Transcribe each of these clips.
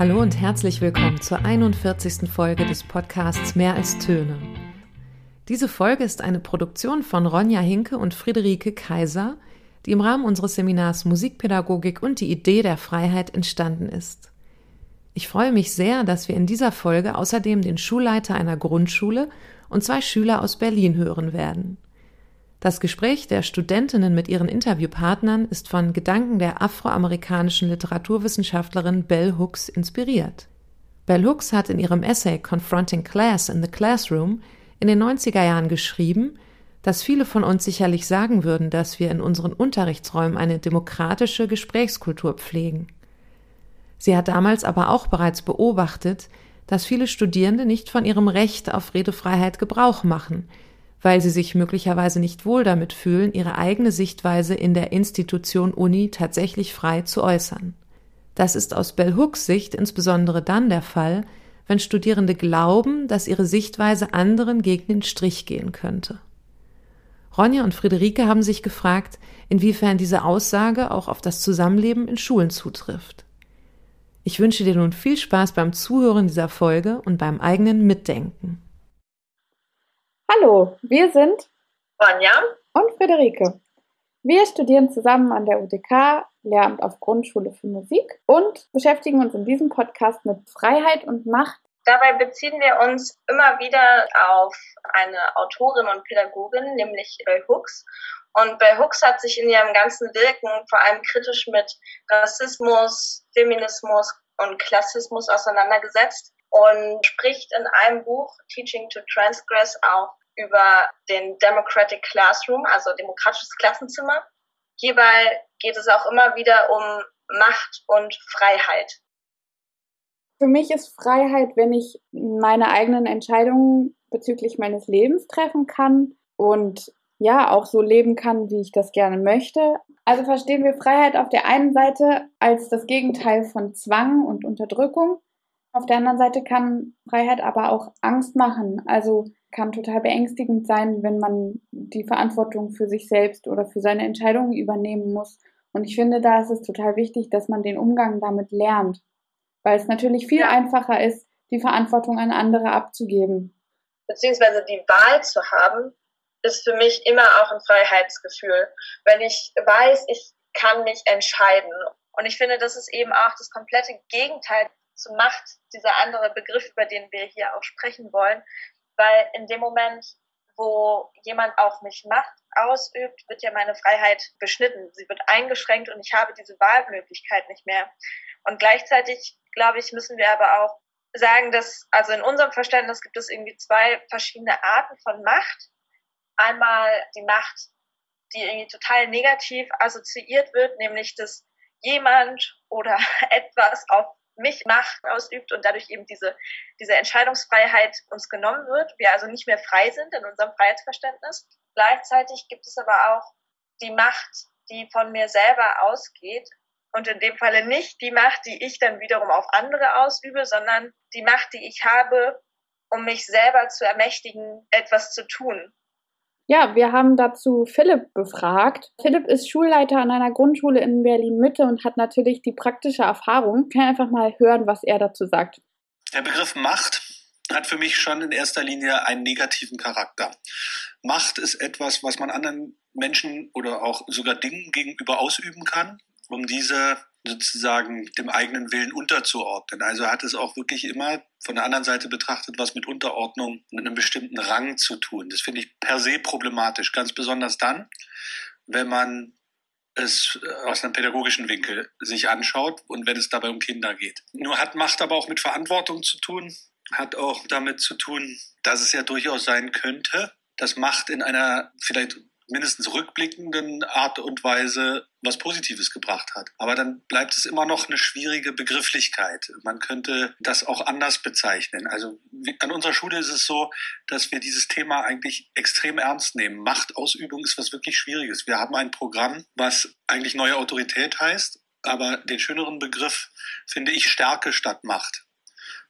Hallo und herzlich willkommen zur 41. Folge des Podcasts Mehr als Töne. Diese Folge ist eine Produktion von Ronja Hinke und Friederike Kaiser, die im Rahmen unseres Seminars Musikpädagogik und die Idee der Freiheit entstanden ist. Ich freue mich sehr, dass wir in dieser Folge außerdem den Schulleiter einer Grundschule und zwei Schüler aus Berlin hören werden. Das Gespräch der Studentinnen mit ihren Interviewpartnern ist von Gedanken der afroamerikanischen Literaturwissenschaftlerin Bell Hooks inspiriert. Bell Hooks hat in ihrem Essay Confronting Class in the Classroom in den 90er Jahren geschrieben, dass viele von uns sicherlich sagen würden, dass wir in unseren Unterrichtsräumen eine demokratische Gesprächskultur pflegen. Sie hat damals aber auch bereits beobachtet, dass viele Studierende nicht von ihrem Recht auf Redefreiheit Gebrauch machen, weil sie sich möglicherweise nicht wohl damit fühlen, ihre eigene Sichtweise in der Institution Uni tatsächlich frei zu äußern. Das ist aus Bell Hooks Sicht insbesondere dann der Fall, wenn Studierende glauben, dass ihre Sichtweise anderen gegen den Strich gehen könnte. Ronja und Friederike haben sich gefragt, inwiefern diese Aussage auch auf das Zusammenleben in Schulen zutrifft. Ich wünsche dir nun viel Spaß beim Zuhören dieser Folge und beim eigenen Mitdenken. Hallo, wir sind Ronja und Friederike. Wir studieren zusammen an der UDK, Lehramt auf Grundschule für Musik und beschäftigen uns in diesem Podcast mit Freiheit und Macht. Dabei beziehen wir uns immer wieder auf eine Autorin und Pädagogin, nämlich Bell Hooks. Und Bell Hooks hat sich in ihrem ganzen Wirken vor allem kritisch mit Rassismus, Feminismus und Klassismus auseinandergesetzt und spricht in einem Buch Teaching to Transgress auch über den Democratic Classroom, also demokratisches Klassenzimmer. Hierbei geht es auch immer wieder um Macht und Freiheit. Für mich ist Freiheit, wenn ich meine eigenen Entscheidungen bezüglich meines Lebens treffen kann und ja, auch so leben kann, wie ich das gerne möchte. Also verstehen wir Freiheit auf der einen Seite als das Gegenteil von Zwang und Unterdrückung. Auf der anderen Seite kann Freiheit aber auch Angst machen. Also kann total beängstigend sein, wenn man die Verantwortung für sich selbst oder für seine Entscheidungen übernehmen muss. Und ich finde, da ist es total wichtig, dass man den Umgang damit lernt, weil es natürlich viel ja. einfacher ist, die Verantwortung an andere abzugeben. Beziehungsweise die Wahl zu haben, ist für mich immer auch ein Freiheitsgefühl. Wenn ich weiß, ich kann mich entscheiden. Und ich finde, das ist eben auch das komplette Gegenteil zu Macht, dieser andere Begriff, über den wir hier auch sprechen wollen, weil in dem Moment, wo jemand auf mich Macht ausübt, wird ja meine Freiheit beschnitten. Sie wird eingeschränkt und ich habe diese Wahlmöglichkeit nicht mehr. Und gleichzeitig, glaube ich, müssen wir aber auch sagen, dass, also in unserem Verständnis gibt es irgendwie zwei verschiedene Arten von Macht. Einmal die Macht, die irgendwie total negativ assoziiert wird, nämlich dass jemand oder etwas auf mich Macht ausübt und dadurch eben diese, diese Entscheidungsfreiheit uns genommen wird, wir also nicht mehr frei sind in unserem Freiheitsverständnis. Gleichzeitig gibt es aber auch die Macht, die von mir selber ausgeht und in dem Falle nicht die Macht, die ich dann wiederum auf andere ausübe, sondern die Macht, die ich habe, um mich selber zu ermächtigen, etwas zu tun. Ja, wir haben dazu Philipp befragt. Philipp ist Schulleiter an einer Grundschule in Berlin Mitte und hat natürlich die praktische Erfahrung. Ich kann einfach mal hören, was er dazu sagt. Der Begriff Macht hat für mich schon in erster Linie einen negativen Charakter. Macht ist etwas, was man anderen Menschen oder auch sogar Dingen gegenüber ausüben kann, um diese sozusagen dem eigenen Willen unterzuordnen. Also hat es auch wirklich immer von der anderen Seite betrachtet was mit Unterordnung und einem bestimmten Rang zu tun. Das finde ich per se problematisch, ganz besonders dann, wenn man es aus einem pädagogischen Winkel sich anschaut und wenn es dabei um Kinder geht. Nur hat Macht aber auch mit Verantwortung zu tun, hat auch damit zu tun, dass es ja durchaus sein könnte, dass Macht in einer vielleicht mindestens rückblickenden Art und Weise was Positives gebracht hat. Aber dann bleibt es immer noch eine schwierige Begrifflichkeit. Man könnte das auch anders bezeichnen. Also an unserer Schule ist es so, dass wir dieses Thema eigentlich extrem ernst nehmen. Machtausübung ist was wirklich Schwieriges. Wir haben ein Programm, was eigentlich neue Autorität heißt, aber den schöneren Begriff finde ich Stärke statt Macht.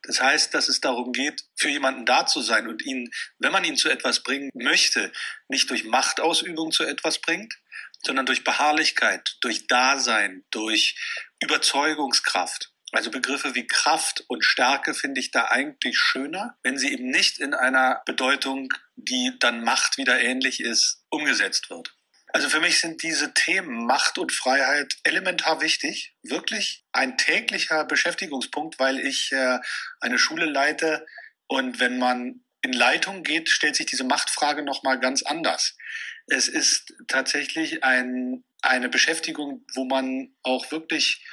Das heißt, dass es darum geht, für jemanden da zu sein und ihn, wenn man ihn zu etwas bringen möchte, nicht durch Machtausübung zu etwas bringt, sondern durch Beharrlichkeit, durch Dasein, durch Überzeugungskraft. Also Begriffe wie Kraft und Stärke finde ich da eigentlich schöner, wenn sie eben nicht in einer Bedeutung, die dann Macht wieder ähnlich ist, umgesetzt wird. Also für mich sind diese Themen Macht und Freiheit elementar wichtig, wirklich ein täglicher Beschäftigungspunkt, weil ich äh, eine Schule leite und wenn man in Leitung geht, stellt sich diese Machtfrage noch mal ganz anders. Es ist tatsächlich ein, eine Beschäftigung, wo man auch wirklich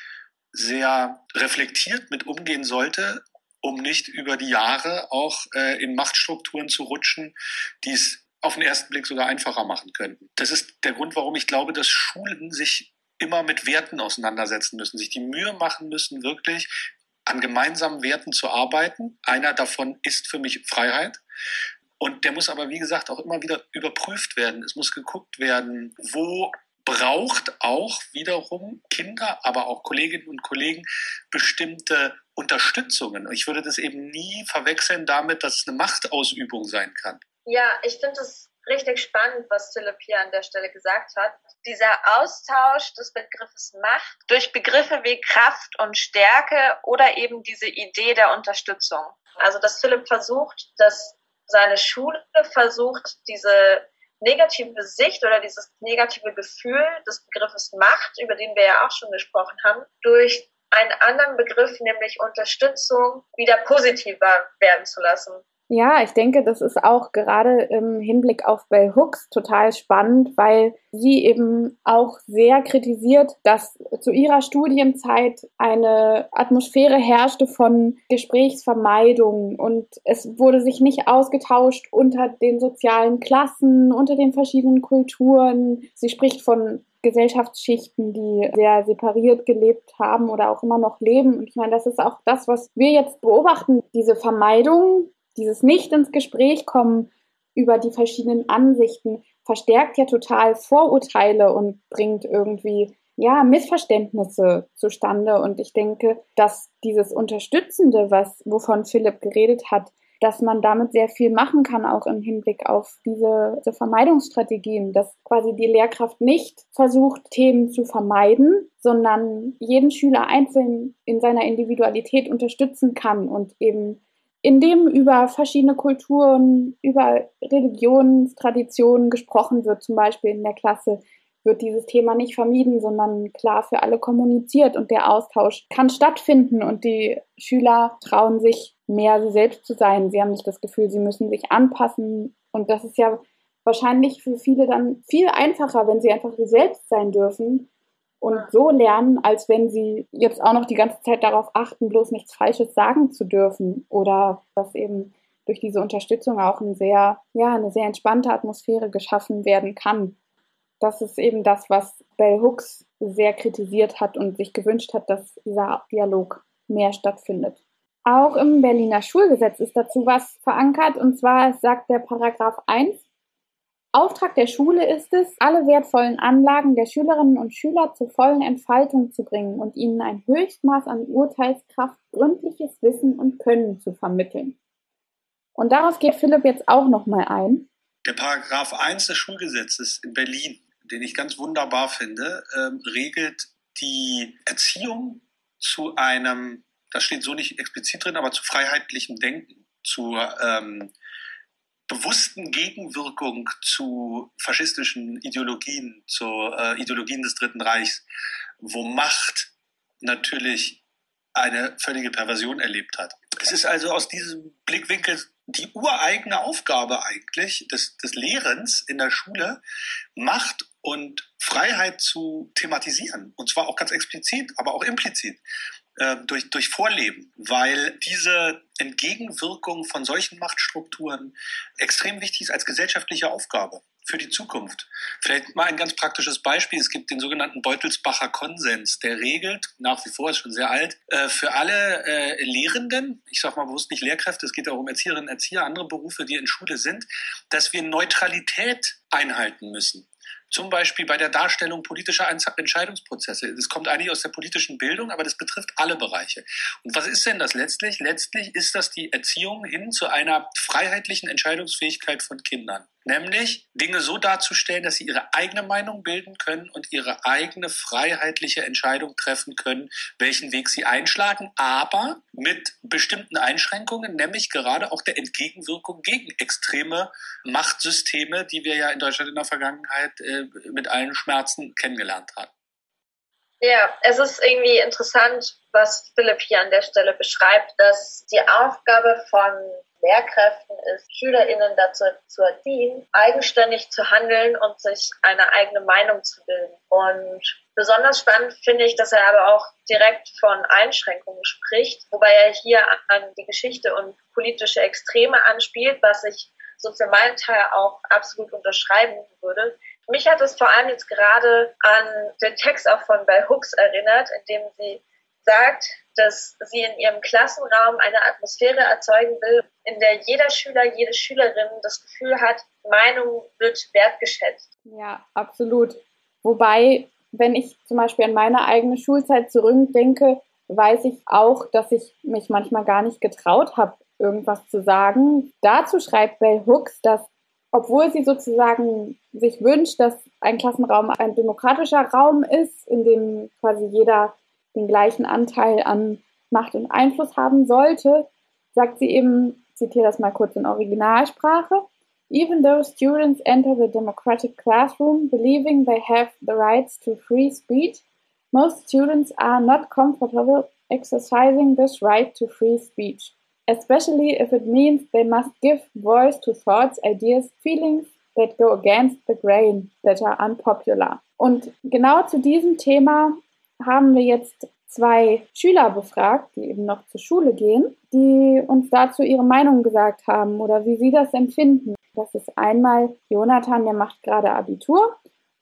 sehr reflektiert mit umgehen sollte, um nicht über die Jahre auch äh, in Machtstrukturen zu rutschen, die es auf den ersten Blick sogar einfacher machen könnten. Das ist der Grund, warum ich glaube, dass Schulen sich immer mit Werten auseinandersetzen müssen, sich die Mühe machen müssen, wirklich an gemeinsamen Werten zu arbeiten. Einer davon ist für mich Freiheit. Und der muss aber, wie gesagt, auch immer wieder überprüft werden. Es muss geguckt werden, wo braucht auch wiederum Kinder, aber auch Kolleginnen und Kollegen bestimmte Unterstützungen. Ich würde das eben nie verwechseln damit, dass es eine Machtausübung sein kann. Ja, ich finde es richtig spannend, was Philipp hier an der Stelle gesagt hat. Dieser Austausch des Begriffes Macht durch Begriffe wie Kraft und Stärke oder eben diese Idee der Unterstützung. Also, dass Philipp versucht, dass seine Schule versucht, diese negative Sicht oder dieses negative Gefühl des Begriffes Macht, über den wir ja auch schon gesprochen haben, durch einen anderen Begriff, nämlich Unterstützung, wieder positiver werden zu lassen. Ja, ich denke, das ist auch gerade im Hinblick auf Bell Hooks total spannend, weil sie eben auch sehr kritisiert, dass zu ihrer Studienzeit eine Atmosphäre herrschte von Gesprächsvermeidung und es wurde sich nicht ausgetauscht unter den sozialen Klassen, unter den verschiedenen Kulturen. Sie spricht von Gesellschaftsschichten, die sehr separiert gelebt haben oder auch immer noch leben. Und ich meine, das ist auch das, was wir jetzt beobachten, diese Vermeidung dieses nicht ins Gespräch kommen über die verschiedenen Ansichten verstärkt ja total Vorurteile und bringt irgendwie ja Missverständnisse zustande. Und ich denke, dass dieses unterstützende, was wovon Philipp geredet hat, dass man damit sehr viel machen kann, auch im Hinblick auf diese, diese, Vermeidungsstrategien, dass quasi die Lehrkraft nicht versucht, Themen zu vermeiden, sondern jeden Schüler einzeln in seiner Individualität unterstützen kann und eben in dem über verschiedene Kulturen, über Religionstraditionen gesprochen wird, zum Beispiel in der Klasse, wird dieses Thema nicht vermieden, sondern klar für alle kommuniziert und der Austausch kann stattfinden und die Schüler trauen sich mehr sie selbst zu sein. Sie haben nicht das Gefühl, sie müssen sich anpassen und das ist ja wahrscheinlich für viele dann viel einfacher, wenn sie einfach sie selbst sein dürfen und so lernen, als wenn sie jetzt auch noch die ganze Zeit darauf achten, bloß nichts Falsches sagen zu dürfen oder dass eben durch diese Unterstützung auch ein sehr, ja, eine sehr entspannte Atmosphäre geschaffen werden kann. Das ist eben das, was Bell Hooks sehr kritisiert hat und sich gewünscht hat, dass dieser Dialog mehr stattfindet. Auch im Berliner Schulgesetz ist dazu was verankert und zwar sagt der Paragraph 1, Auftrag der Schule ist es, alle wertvollen Anlagen der Schülerinnen und Schüler zur vollen Entfaltung zu bringen und ihnen ein Höchstmaß an Urteilskraft, gründliches Wissen und Können zu vermitteln. Und darauf geht Philipp jetzt auch nochmal ein. Der Paragraph 1 des Schulgesetzes in Berlin, den ich ganz wunderbar finde, ähm, regelt die Erziehung zu einem, das steht so nicht explizit drin, aber zu freiheitlichem Denken, zu ähm, bewussten Gegenwirkung zu faschistischen Ideologien, zu äh, Ideologien des Dritten Reichs, wo Macht natürlich eine völlige Perversion erlebt hat. Es ist also aus diesem Blickwinkel die ureigene Aufgabe eigentlich des, des Lehrens in der Schule, Macht und Freiheit zu thematisieren. Und zwar auch ganz explizit, aber auch implizit. Äh, durch, durch Vorleben, weil diese Entgegenwirkung von solchen Machtstrukturen extrem wichtig ist als gesellschaftliche Aufgabe für die Zukunft. Vielleicht mal ein ganz praktisches Beispiel. Es gibt den sogenannten Beutelsbacher Konsens. Der regelt, nach wie vor ist schon sehr alt, äh, für alle äh, Lehrenden, ich sage mal bewusst nicht Lehrkräfte, es geht auch um Erzieherinnen, Erzieher, andere Berufe, die in Schule sind, dass wir Neutralität einhalten müssen. Zum Beispiel bei der Darstellung politischer Entscheidungsprozesse. Das kommt eigentlich aus der politischen Bildung, aber das betrifft alle Bereiche. Und was ist denn das letztlich? Letztlich ist das die Erziehung hin zu einer freiheitlichen Entscheidungsfähigkeit von Kindern. Nämlich Dinge so darzustellen, dass sie ihre eigene Meinung bilden können und ihre eigene freiheitliche Entscheidung treffen können, welchen Weg sie einschlagen, aber mit bestimmten Einschränkungen, nämlich gerade auch der Entgegenwirkung gegen extreme Machtsysteme, die wir ja in Deutschland in der Vergangenheit äh, mit allen Schmerzen kennengelernt haben. Ja, es ist irgendwie interessant, was Philipp hier an der Stelle beschreibt, dass die Aufgabe von Lehrkräften ist, SchülerInnen dazu zu erziehen, eigenständig zu handeln und sich eine eigene Meinung zu bilden. Und besonders spannend finde ich, dass er aber auch direkt von Einschränkungen spricht, wobei er hier an die Geschichte und politische Extreme anspielt, was ich so für meinen Teil auch absolut unterschreiben würde. Mich hat es vor allem jetzt gerade an den Text auch von Bell Hooks erinnert, in dem sie sagt, dass sie in ihrem Klassenraum eine Atmosphäre erzeugen will, in der jeder Schüler, jede Schülerin das Gefühl hat, Meinung wird wertgeschätzt. Ja, absolut. Wobei, wenn ich zum Beispiel an meine eigene Schulzeit zurückdenke, weiß ich auch, dass ich mich manchmal gar nicht getraut habe, irgendwas zu sagen. Dazu schreibt Bell Hooks, dass obwohl sie sozusagen sich wünscht, dass ein Klassenraum ein demokratischer Raum ist, in dem quasi jeder den gleichen Anteil an Macht und Einfluss haben sollte, sagt sie eben, zitiere das mal kurz in Originalsprache, Even though students enter the democratic classroom believing they have the rights to free speech, most students are not comfortable exercising this right to free speech, especially if it means they must give voice to thoughts, ideas, feelings that go against the grain, that are unpopular. Und genau zu diesem Thema haben wir jetzt zwei Schüler befragt, die eben noch zur Schule gehen, die uns dazu ihre Meinung gesagt haben oder wie sie das empfinden. Das ist einmal Jonathan, der macht gerade Abitur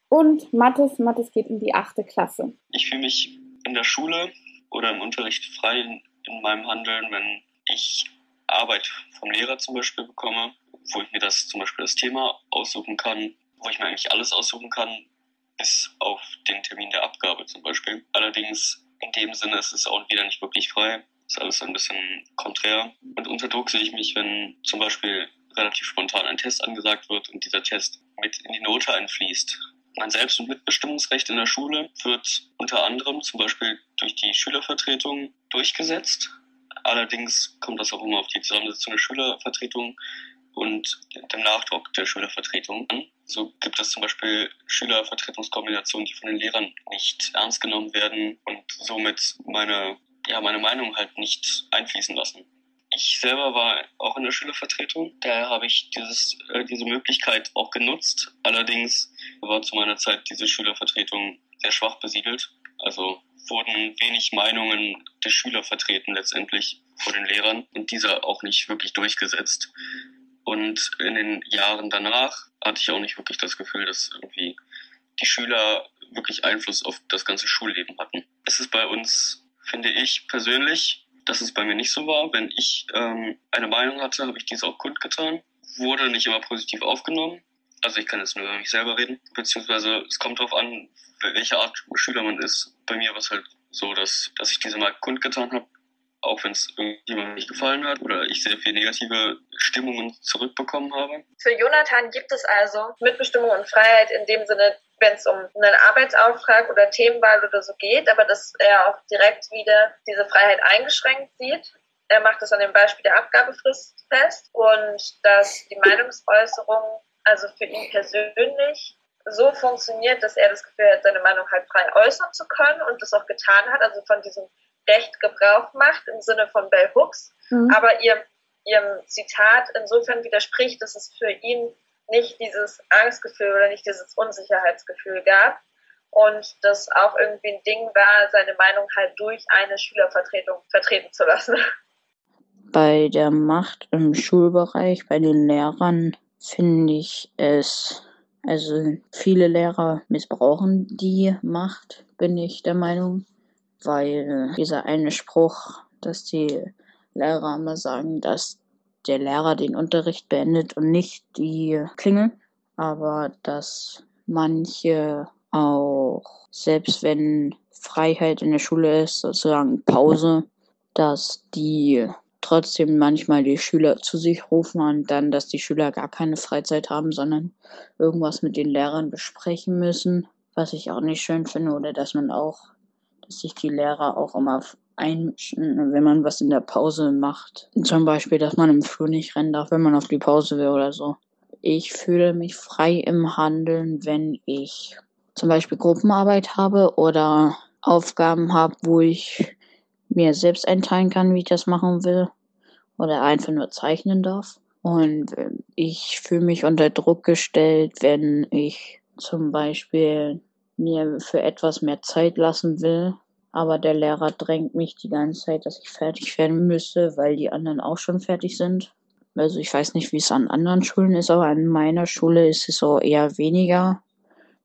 und Mathis, Mathis geht in die achte Klasse. Ich fühle mich in der Schule oder im Unterricht frei in, in meinem Handeln, wenn ich Arbeit vom Lehrer zum Beispiel bekomme, wo ich mir das zum Beispiel das Thema aussuchen kann, wo ich mir eigentlich alles aussuchen kann, bis auf den Termin der Abgabe zum Beispiel. Allerdings in dem Sinne ist es auch wieder nicht wirklich frei. Ist alles ein bisschen konträr. Und unter Druck sehe ich mich, wenn zum Beispiel relativ spontan ein Test angesagt wird und dieser Test mit in die Note einfließt. Mein Selbst- und Mitbestimmungsrecht in der Schule wird unter anderem zum Beispiel durch die Schülervertretung durchgesetzt. Allerdings kommt das auch immer auf die Zusammensetzung der Schülervertretung und dem Nachdruck der Schülervertretung an. So gibt es zum Beispiel Schülervertretungskombinationen, die von den Lehrern nicht ernst genommen werden und somit meine, ja, meine Meinung halt nicht einfließen lassen. Ich selber war auch in der Schülervertretung, daher habe ich dieses, äh, diese Möglichkeit auch genutzt. Allerdings war zu meiner Zeit diese Schülervertretung sehr schwach besiedelt. Also wurden wenig Meinungen der Schüler vertreten letztendlich vor den Lehrern und diese auch nicht wirklich durchgesetzt. Und in den Jahren danach hatte ich auch nicht wirklich das Gefühl, dass irgendwie die Schüler wirklich Einfluss auf das ganze Schulleben hatten. Es ist bei uns, finde ich persönlich, dass es bei mir nicht so war. Wenn ich ähm, eine Meinung hatte, habe ich diese auch kundgetan. Wurde nicht immer positiv aufgenommen. Also ich kann jetzt nur über mich selber reden. Beziehungsweise es kommt darauf an, welche Art Schüler man ist. Bei mir war es halt so, dass, dass ich diese mal kundgetan habe auch wenn es irgendjemandem nicht gefallen hat oder ich sehr viel negative Stimmungen zurückbekommen habe. Für Jonathan gibt es also Mitbestimmung und Freiheit in dem Sinne, wenn es um einen Arbeitsauftrag oder Themenwahl oder so geht, aber dass er auch direkt wieder diese Freiheit eingeschränkt sieht. Er macht es an dem Beispiel der Abgabefrist fest und dass die Meinungsäußerung also für ihn persönlich so funktioniert, dass er das Gefühl hat, seine Meinung halt frei äußern zu können und das auch getan hat, also von diesem Recht Gebrauch macht im Sinne von Bell Hooks, mhm. aber ihr, ihrem Zitat insofern widerspricht, dass es für ihn nicht dieses Angstgefühl oder nicht dieses Unsicherheitsgefühl gab und das auch irgendwie ein Ding war, seine Meinung halt durch eine Schülervertretung vertreten zu lassen. Bei der Macht im Schulbereich, bei den Lehrern, finde ich es, also viele Lehrer missbrauchen die Macht, bin ich der Meinung weil dieser eine Spruch, dass die Lehrer immer sagen, dass der Lehrer den Unterricht beendet und nicht die Klingel, aber dass manche auch, selbst wenn Freiheit in der Schule ist, sozusagen Pause, dass die trotzdem manchmal die Schüler zu sich rufen und dann, dass die Schüler gar keine Freizeit haben, sondern irgendwas mit den Lehrern besprechen müssen, was ich auch nicht schön finde, oder dass man auch, dass sich die Lehrer auch immer einmischen, wenn man was in der Pause macht. Zum Beispiel, dass man im Flur nicht rennen darf, wenn man auf die Pause will oder so. Ich fühle mich frei im Handeln, wenn ich zum Beispiel Gruppenarbeit habe oder Aufgaben habe, wo ich mir selbst einteilen kann, wie ich das machen will oder einfach nur zeichnen darf. Und ich fühle mich unter Druck gestellt, wenn ich zum Beispiel mir für etwas mehr Zeit lassen will, aber der Lehrer drängt mich die ganze Zeit, dass ich fertig werden müsse, weil die anderen auch schon fertig sind. Also ich weiß nicht, wie es an anderen Schulen ist, aber an meiner Schule ist es so eher weniger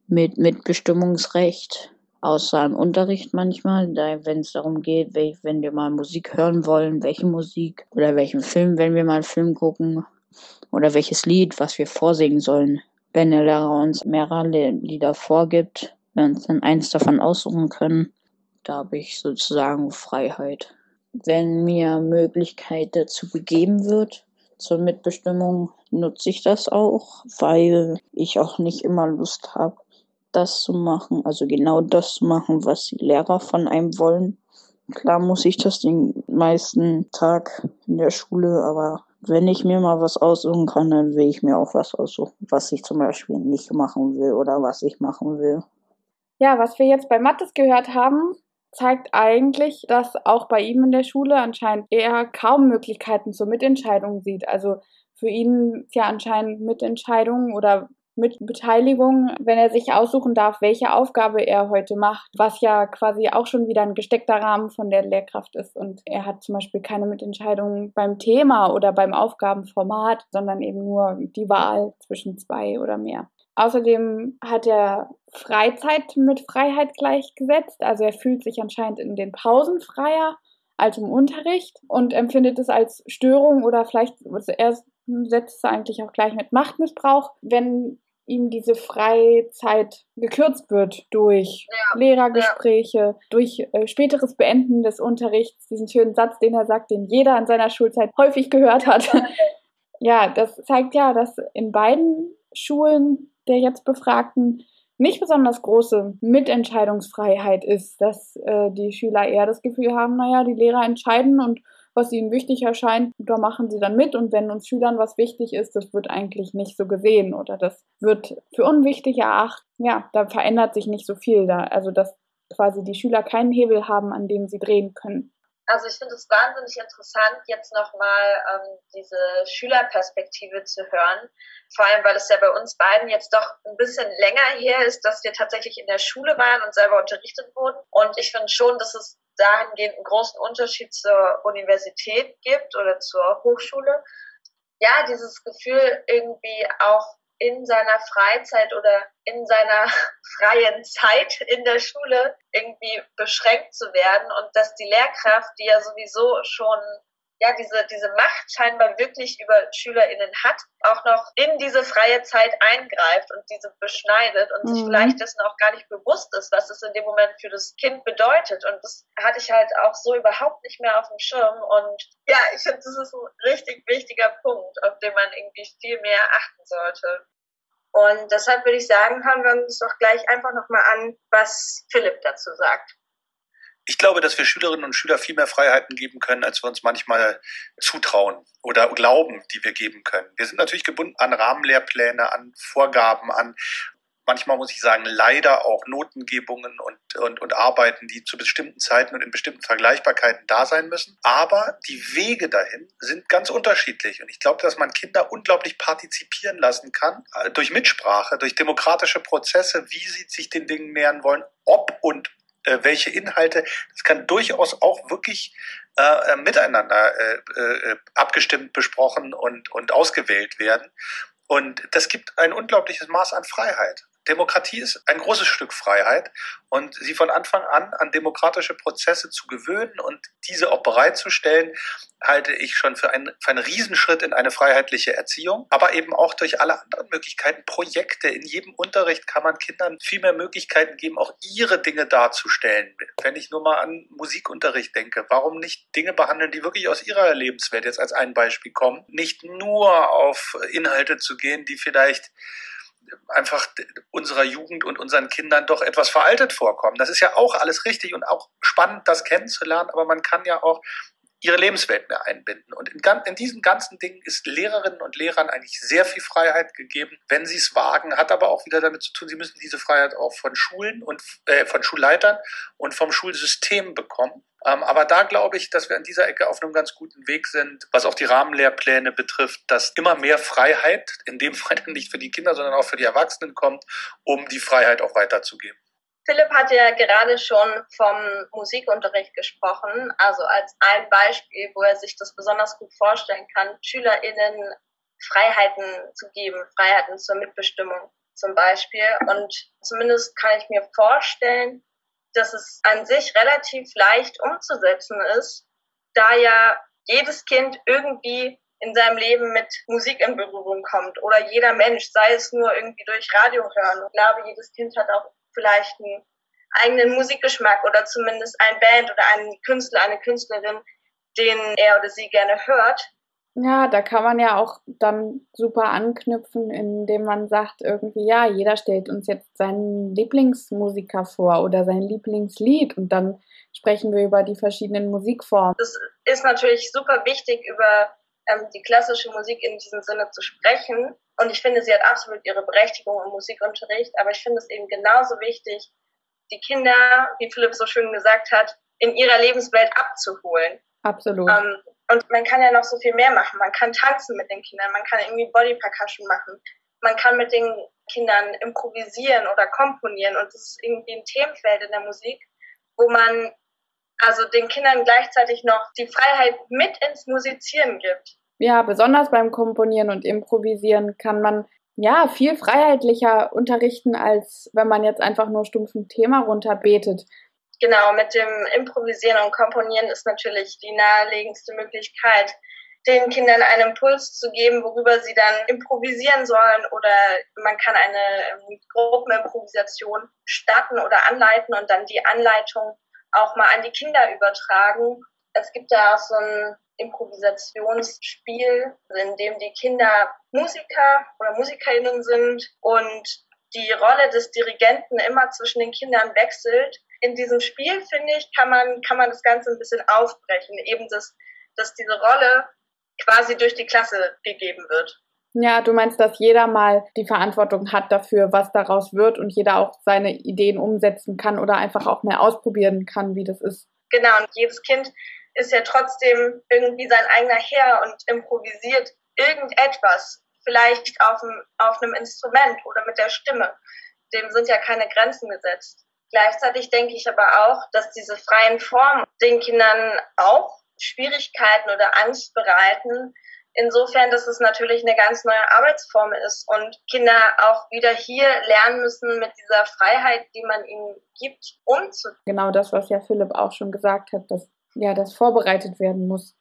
mit Mitbestimmungsrecht, außer im Unterricht manchmal, da wenn es darum geht, wenn wir mal Musik hören wollen, welche Musik oder welchen Film, wenn wir mal einen Film gucken oder welches Lied, was wir vorsingen sollen. Wenn der Lehrer uns mehrere Lieder vorgibt, wir uns dann eins davon aussuchen können, da habe ich sozusagen Freiheit. Wenn mir Möglichkeit dazu gegeben wird, zur Mitbestimmung, nutze ich das auch, weil ich auch nicht immer Lust habe, das zu machen, also genau das zu machen, was die Lehrer von einem wollen. Klar muss ich das den meisten Tag in der Schule, aber wenn ich mir mal was aussuchen kann, dann will ich mir auch was aussuchen, was ich zum Beispiel nicht machen will oder was ich machen will. Ja, was wir jetzt bei Mattes gehört haben, zeigt eigentlich, dass auch bei ihm in der Schule anscheinend er kaum Möglichkeiten zur Mitentscheidung sieht. Also für ihn ist ja anscheinend Mitentscheidung oder mit Beteiligung, wenn er sich aussuchen darf, welche Aufgabe er heute macht, was ja quasi auch schon wieder ein gesteckter Rahmen von der Lehrkraft ist. Und er hat zum Beispiel keine Mitentscheidung beim Thema oder beim Aufgabenformat, sondern eben nur die Wahl zwischen zwei oder mehr. Außerdem hat er Freizeit mit Freiheit gleichgesetzt. Also er fühlt sich anscheinend in den Pausen freier als im Unterricht und empfindet es als Störung oder vielleicht, also setzt es eigentlich auch gleich mit Machtmissbrauch, wenn ihm diese Freizeit gekürzt wird durch ja, Lehrergespräche, ja. durch äh, späteres Beenden des Unterrichts, diesen schönen Satz, den er sagt, den jeder in seiner Schulzeit häufig gehört hat. ja, das zeigt ja, dass in beiden Schulen der jetzt Befragten nicht besonders große Mitentscheidungsfreiheit ist, dass äh, die Schüler eher das Gefühl haben, naja, die Lehrer entscheiden und was ihnen wichtig erscheint, da machen sie dann mit. Und wenn uns Schülern was wichtig ist, das wird eigentlich nicht so gesehen oder das wird für unwichtig erachtet. Ja, da verändert sich nicht so viel da. Also, dass quasi die Schüler keinen Hebel haben, an dem sie drehen können. Also ich finde es wahnsinnig interessant, jetzt nochmal ähm, diese Schülerperspektive zu hören. Vor allem, weil es ja bei uns beiden jetzt doch ein bisschen länger her ist, dass wir tatsächlich in der Schule waren und selber unterrichtet wurden. Und ich finde schon, dass es dahingehend einen großen Unterschied zur Universität gibt oder zur Hochschule. Ja, dieses Gefühl irgendwie auch in seiner Freizeit oder in seiner freien Zeit in der Schule irgendwie beschränkt zu werden und dass die Lehrkraft, die ja sowieso schon ja diese, diese Macht scheinbar wirklich über SchülerInnen hat, auch noch in diese freie Zeit eingreift und diese beschneidet und mhm. sich vielleicht dessen auch gar nicht bewusst ist, was es in dem Moment für das Kind bedeutet. Und das hatte ich halt auch so überhaupt nicht mehr auf dem Schirm. Und ja, ich finde, das ist ein richtig wichtiger Punkt, auf den man irgendwie viel mehr achten sollte. Und deshalb würde ich sagen, hören wir uns doch gleich einfach nochmal an, was Philipp dazu sagt. Ich glaube, dass wir Schülerinnen und Schüler viel mehr Freiheiten geben können, als wir uns manchmal zutrauen oder glauben, die wir geben können. Wir sind natürlich gebunden an Rahmenlehrpläne, an Vorgaben, an manchmal muss ich sagen, leider auch Notengebungen und, und, und Arbeiten, die zu bestimmten Zeiten und in bestimmten Vergleichbarkeiten da sein müssen. Aber die Wege dahin sind ganz unterschiedlich. Und ich glaube, dass man Kinder unglaublich partizipieren lassen kann, äh, durch Mitsprache, durch demokratische Prozesse, wie sie sich den Dingen nähern wollen, ob und äh, welche Inhalte. Das kann durchaus auch wirklich äh, äh miteinander äh, äh, abgestimmt, besprochen und, und ausgewählt werden. Und das gibt ein unglaubliches Maß an Freiheit. Demokratie ist ein großes Stück Freiheit und sie von Anfang an an demokratische Prozesse zu gewöhnen und diese auch bereitzustellen, halte ich schon für einen, für einen Riesenschritt in eine freiheitliche Erziehung, aber eben auch durch alle anderen Möglichkeiten, Projekte. In jedem Unterricht kann man Kindern viel mehr Möglichkeiten geben, auch ihre Dinge darzustellen. Wenn ich nur mal an Musikunterricht denke, warum nicht Dinge behandeln, die wirklich aus ihrer Lebenswelt jetzt als ein Beispiel kommen, nicht nur auf Inhalte zu gehen, die vielleicht einfach unserer Jugend und unseren Kindern doch etwas veraltet vorkommen. Das ist ja auch alles richtig und auch spannend, das kennenzulernen, aber man kann ja auch ihre Lebenswelt mehr einbinden. Und in, in, diesen ganzen Dingen ist Lehrerinnen und Lehrern eigentlich sehr viel Freiheit gegeben, wenn sie es wagen, hat aber auch wieder damit zu tun, sie müssen diese Freiheit auch von Schulen und äh, von Schulleitern und vom Schulsystem bekommen. Ähm, aber da glaube ich, dass wir an dieser Ecke auf einem ganz guten Weg sind, was auch die Rahmenlehrpläne betrifft, dass immer mehr Freiheit, in dem Fall nicht für die Kinder, sondern auch für die Erwachsenen kommt, um die Freiheit auch weiterzugeben. Philipp hat ja gerade schon vom Musikunterricht gesprochen, also als ein Beispiel, wo er sich das besonders gut vorstellen kann, SchülerInnen Freiheiten zu geben, Freiheiten zur Mitbestimmung zum Beispiel. Und zumindest kann ich mir vorstellen, dass es an sich relativ leicht umzusetzen ist, da ja jedes Kind irgendwie in seinem Leben mit Musik in Berührung kommt oder jeder Mensch, sei es nur irgendwie durch Radio hören. Ich glaube, jedes Kind hat auch vielleicht einen eigenen Musikgeschmack oder zumindest ein Band oder einen Künstler, eine Künstlerin, den er oder sie gerne hört. Ja, da kann man ja auch dann super anknüpfen, indem man sagt irgendwie, ja, jeder stellt uns jetzt seinen Lieblingsmusiker vor oder sein Lieblingslied und dann sprechen wir über die verschiedenen Musikformen. Es ist natürlich super wichtig, über ähm, die klassische Musik in diesem Sinne zu sprechen. Und ich finde, sie hat absolut ihre Berechtigung im Musikunterricht, aber ich finde es eben genauso wichtig, die Kinder, wie Philipp so schön gesagt hat, in ihrer Lebenswelt abzuholen. Absolut. Ähm, und man kann ja noch so viel mehr machen. Man kann tanzen mit den Kindern, man kann irgendwie Body Percussion machen, man kann mit den Kindern improvisieren oder komponieren. Und das ist irgendwie ein Themenfeld in der Musik, wo man also den Kindern gleichzeitig noch die Freiheit mit ins Musizieren gibt. Ja, besonders beim Komponieren und Improvisieren kann man ja viel freiheitlicher unterrichten, als wenn man jetzt einfach nur stumpf ein Thema runterbetet. Genau, mit dem Improvisieren und Komponieren ist natürlich die naheliegendste Möglichkeit, den Kindern einen Impuls zu geben, worüber sie dann improvisieren sollen oder man kann eine ähm, Gruppenimprovisation starten oder anleiten und dann die Anleitung auch mal an die Kinder übertragen. Es gibt da auch so ein Improvisationsspiel, in dem die Kinder Musiker oder Musikerinnen sind und die Rolle des Dirigenten immer zwischen den Kindern wechselt. In diesem Spiel, finde ich, kann man, kann man das Ganze ein bisschen aufbrechen. Eben, dass, dass diese Rolle quasi durch die Klasse gegeben wird. Ja, du meinst, dass jeder mal die Verantwortung hat dafür, was daraus wird und jeder auch seine Ideen umsetzen kann oder einfach auch mehr ausprobieren kann, wie das ist. Genau, und jedes Kind ist ja trotzdem irgendwie sein eigener Herr und improvisiert irgendetwas, vielleicht auf, einem, auf einem Instrument oder mit der Stimme. Dem sind ja keine Grenzen gesetzt. Gleichzeitig denke ich aber auch, dass diese freien Formen den Kindern auch Schwierigkeiten oder Angst bereiten, Insofern, dass es natürlich eine ganz neue Arbeitsform ist und Kinder auch wieder hier lernen müssen, mit dieser Freiheit, die man ihnen gibt, umzugehen. Genau das, was ja Philipp auch schon gesagt hat, dass ja das vorbereitet werden muss.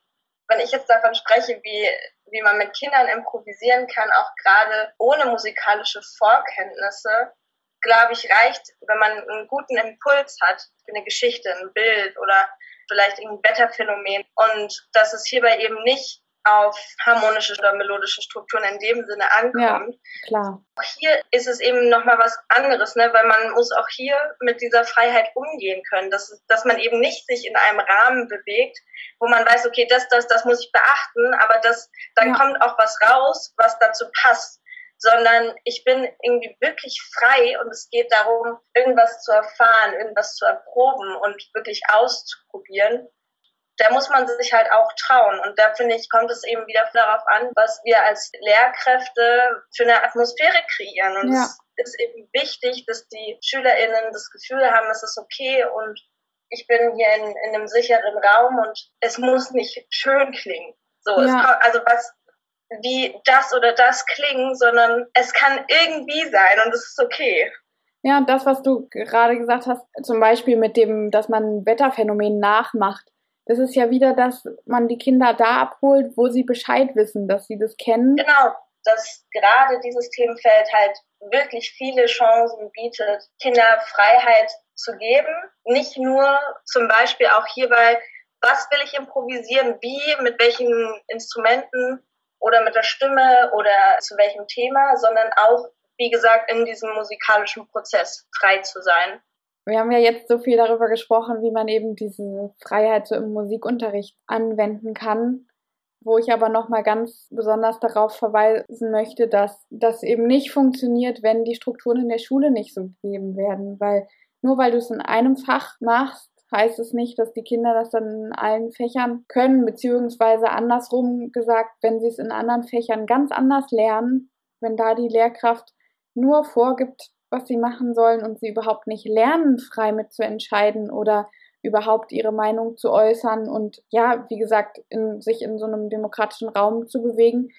Wenn ich jetzt davon spreche, wie, wie man mit Kindern improvisieren kann, auch gerade ohne musikalische Vorkenntnisse, glaube ich, reicht, wenn man einen guten Impuls hat, eine Geschichte, ein Bild oder vielleicht ein Wetterphänomen. Und dass es hierbei eben nicht auf harmonische oder melodische Strukturen in dem Sinne ankommt. Ja, klar. Auch hier ist es eben nochmal was anderes, ne? weil man muss auch hier mit dieser Freiheit umgehen können, dass, dass man eben nicht sich in einem Rahmen bewegt, wo man weiß, okay, das, das, das muss ich beachten, aber das, dann ja. kommt auch was raus, was dazu passt sondern ich bin irgendwie wirklich frei und es geht darum, irgendwas zu erfahren, irgendwas zu erproben und wirklich auszuprobieren da muss man sich halt auch trauen. Und da finde ich, kommt es eben wieder darauf an, was wir als Lehrkräfte für eine Atmosphäre kreieren. Und ja. es ist eben wichtig, dass die SchülerInnen das Gefühl haben, es ist okay und ich bin hier in, in einem sicheren Raum und es muss nicht schön klingen. So, ja. es, also was wie das oder das klingen, sondern es kann irgendwie sein und es ist okay. Ja, das, was du gerade gesagt hast, zum Beispiel mit dem, dass man Wetterphänomen nachmacht, das ist ja wieder, dass man die Kinder da abholt, wo sie Bescheid wissen, dass sie das kennen. Genau, dass gerade dieses Themenfeld halt wirklich viele Chancen bietet, Kinder Freiheit zu geben. Nicht nur zum Beispiel auch hierbei, was will ich improvisieren, wie, mit welchen Instrumenten oder mit der Stimme oder zu welchem Thema, sondern auch, wie gesagt, in diesem musikalischen Prozess frei zu sein. Wir haben ja jetzt so viel darüber gesprochen, wie man eben diese Freiheit so im Musikunterricht anwenden kann, wo ich aber nochmal ganz besonders darauf verweisen möchte, dass das eben nicht funktioniert, wenn die Strukturen in der Schule nicht so gegeben werden, weil nur weil du es in einem Fach machst, heißt es nicht, dass die Kinder das dann in allen Fächern können, beziehungsweise andersrum gesagt, wenn sie es in anderen Fächern ganz anders lernen, wenn da die Lehrkraft nur vorgibt, was sie machen sollen und sie überhaupt nicht lernen, frei mitzuentscheiden oder überhaupt ihre Meinung zu äußern und ja, wie gesagt, in, sich in so einem demokratischen Raum zu bewegen,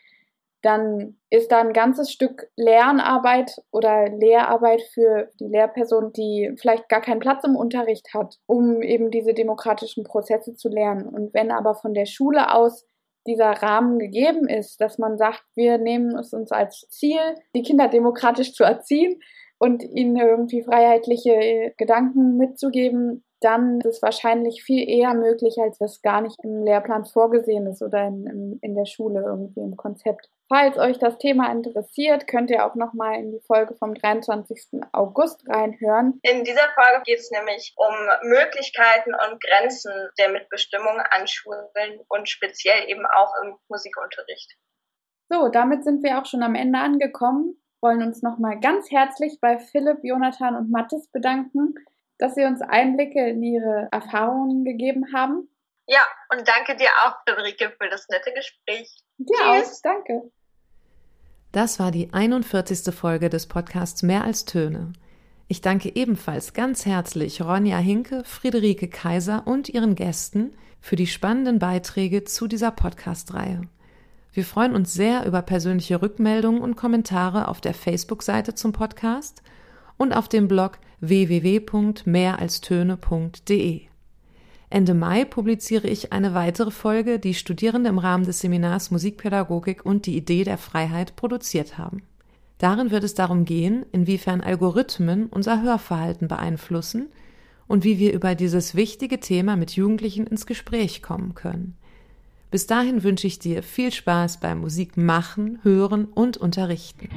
dann ist da ein ganzes Stück Lernarbeit oder Lehrarbeit für die Lehrperson, die vielleicht gar keinen Platz im Unterricht hat, um eben diese demokratischen Prozesse zu lernen. Und wenn aber von der Schule aus dieser Rahmen gegeben ist, dass man sagt, wir nehmen es uns als Ziel, die Kinder demokratisch zu erziehen und ihnen irgendwie freiheitliche Gedanken mitzugeben, dann ist es wahrscheinlich viel eher möglich, als das gar nicht im Lehrplan vorgesehen ist oder in, in, in der Schule irgendwie im Konzept. Falls euch das Thema interessiert, könnt ihr auch nochmal in die Folge vom 23. August reinhören. In dieser Folge geht es nämlich um Möglichkeiten und Grenzen der Mitbestimmung an Schulen und speziell eben auch im Musikunterricht. So, damit sind wir auch schon am Ende angekommen. Wollen uns nochmal ganz herzlich bei Philipp, Jonathan und Mathis bedanken dass Sie uns Einblicke in Ihre Erfahrungen gegeben haben. Ja, und danke dir auch, Friederike, für das nette Gespräch. Ja, Tschüss. Auch, danke. Das war die 41. Folge des Podcasts Mehr als Töne. Ich danke ebenfalls ganz herzlich Ronja Hinke, Friederike Kaiser und ihren Gästen für die spannenden Beiträge zu dieser Podcast-Reihe. Wir freuen uns sehr über persönliche Rückmeldungen und Kommentare auf der Facebook-Seite zum Podcast – und auf dem Blog www.mehralstöne.de. Ende Mai publiziere ich eine weitere Folge, die Studierende im Rahmen des Seminars Musikpädagogik und die Idee der Freiheit produziert haben. Darin wird es darum gehen, inwiefern Algorithmen unser Hörverhalten beeinflussen und wie wir über dieses wichtige Thema mit Jugendlichen ins Gespräch kommen können. Bis dahin wünsche ich dir viel Spaß beim Musik machen, hören und unterrichten.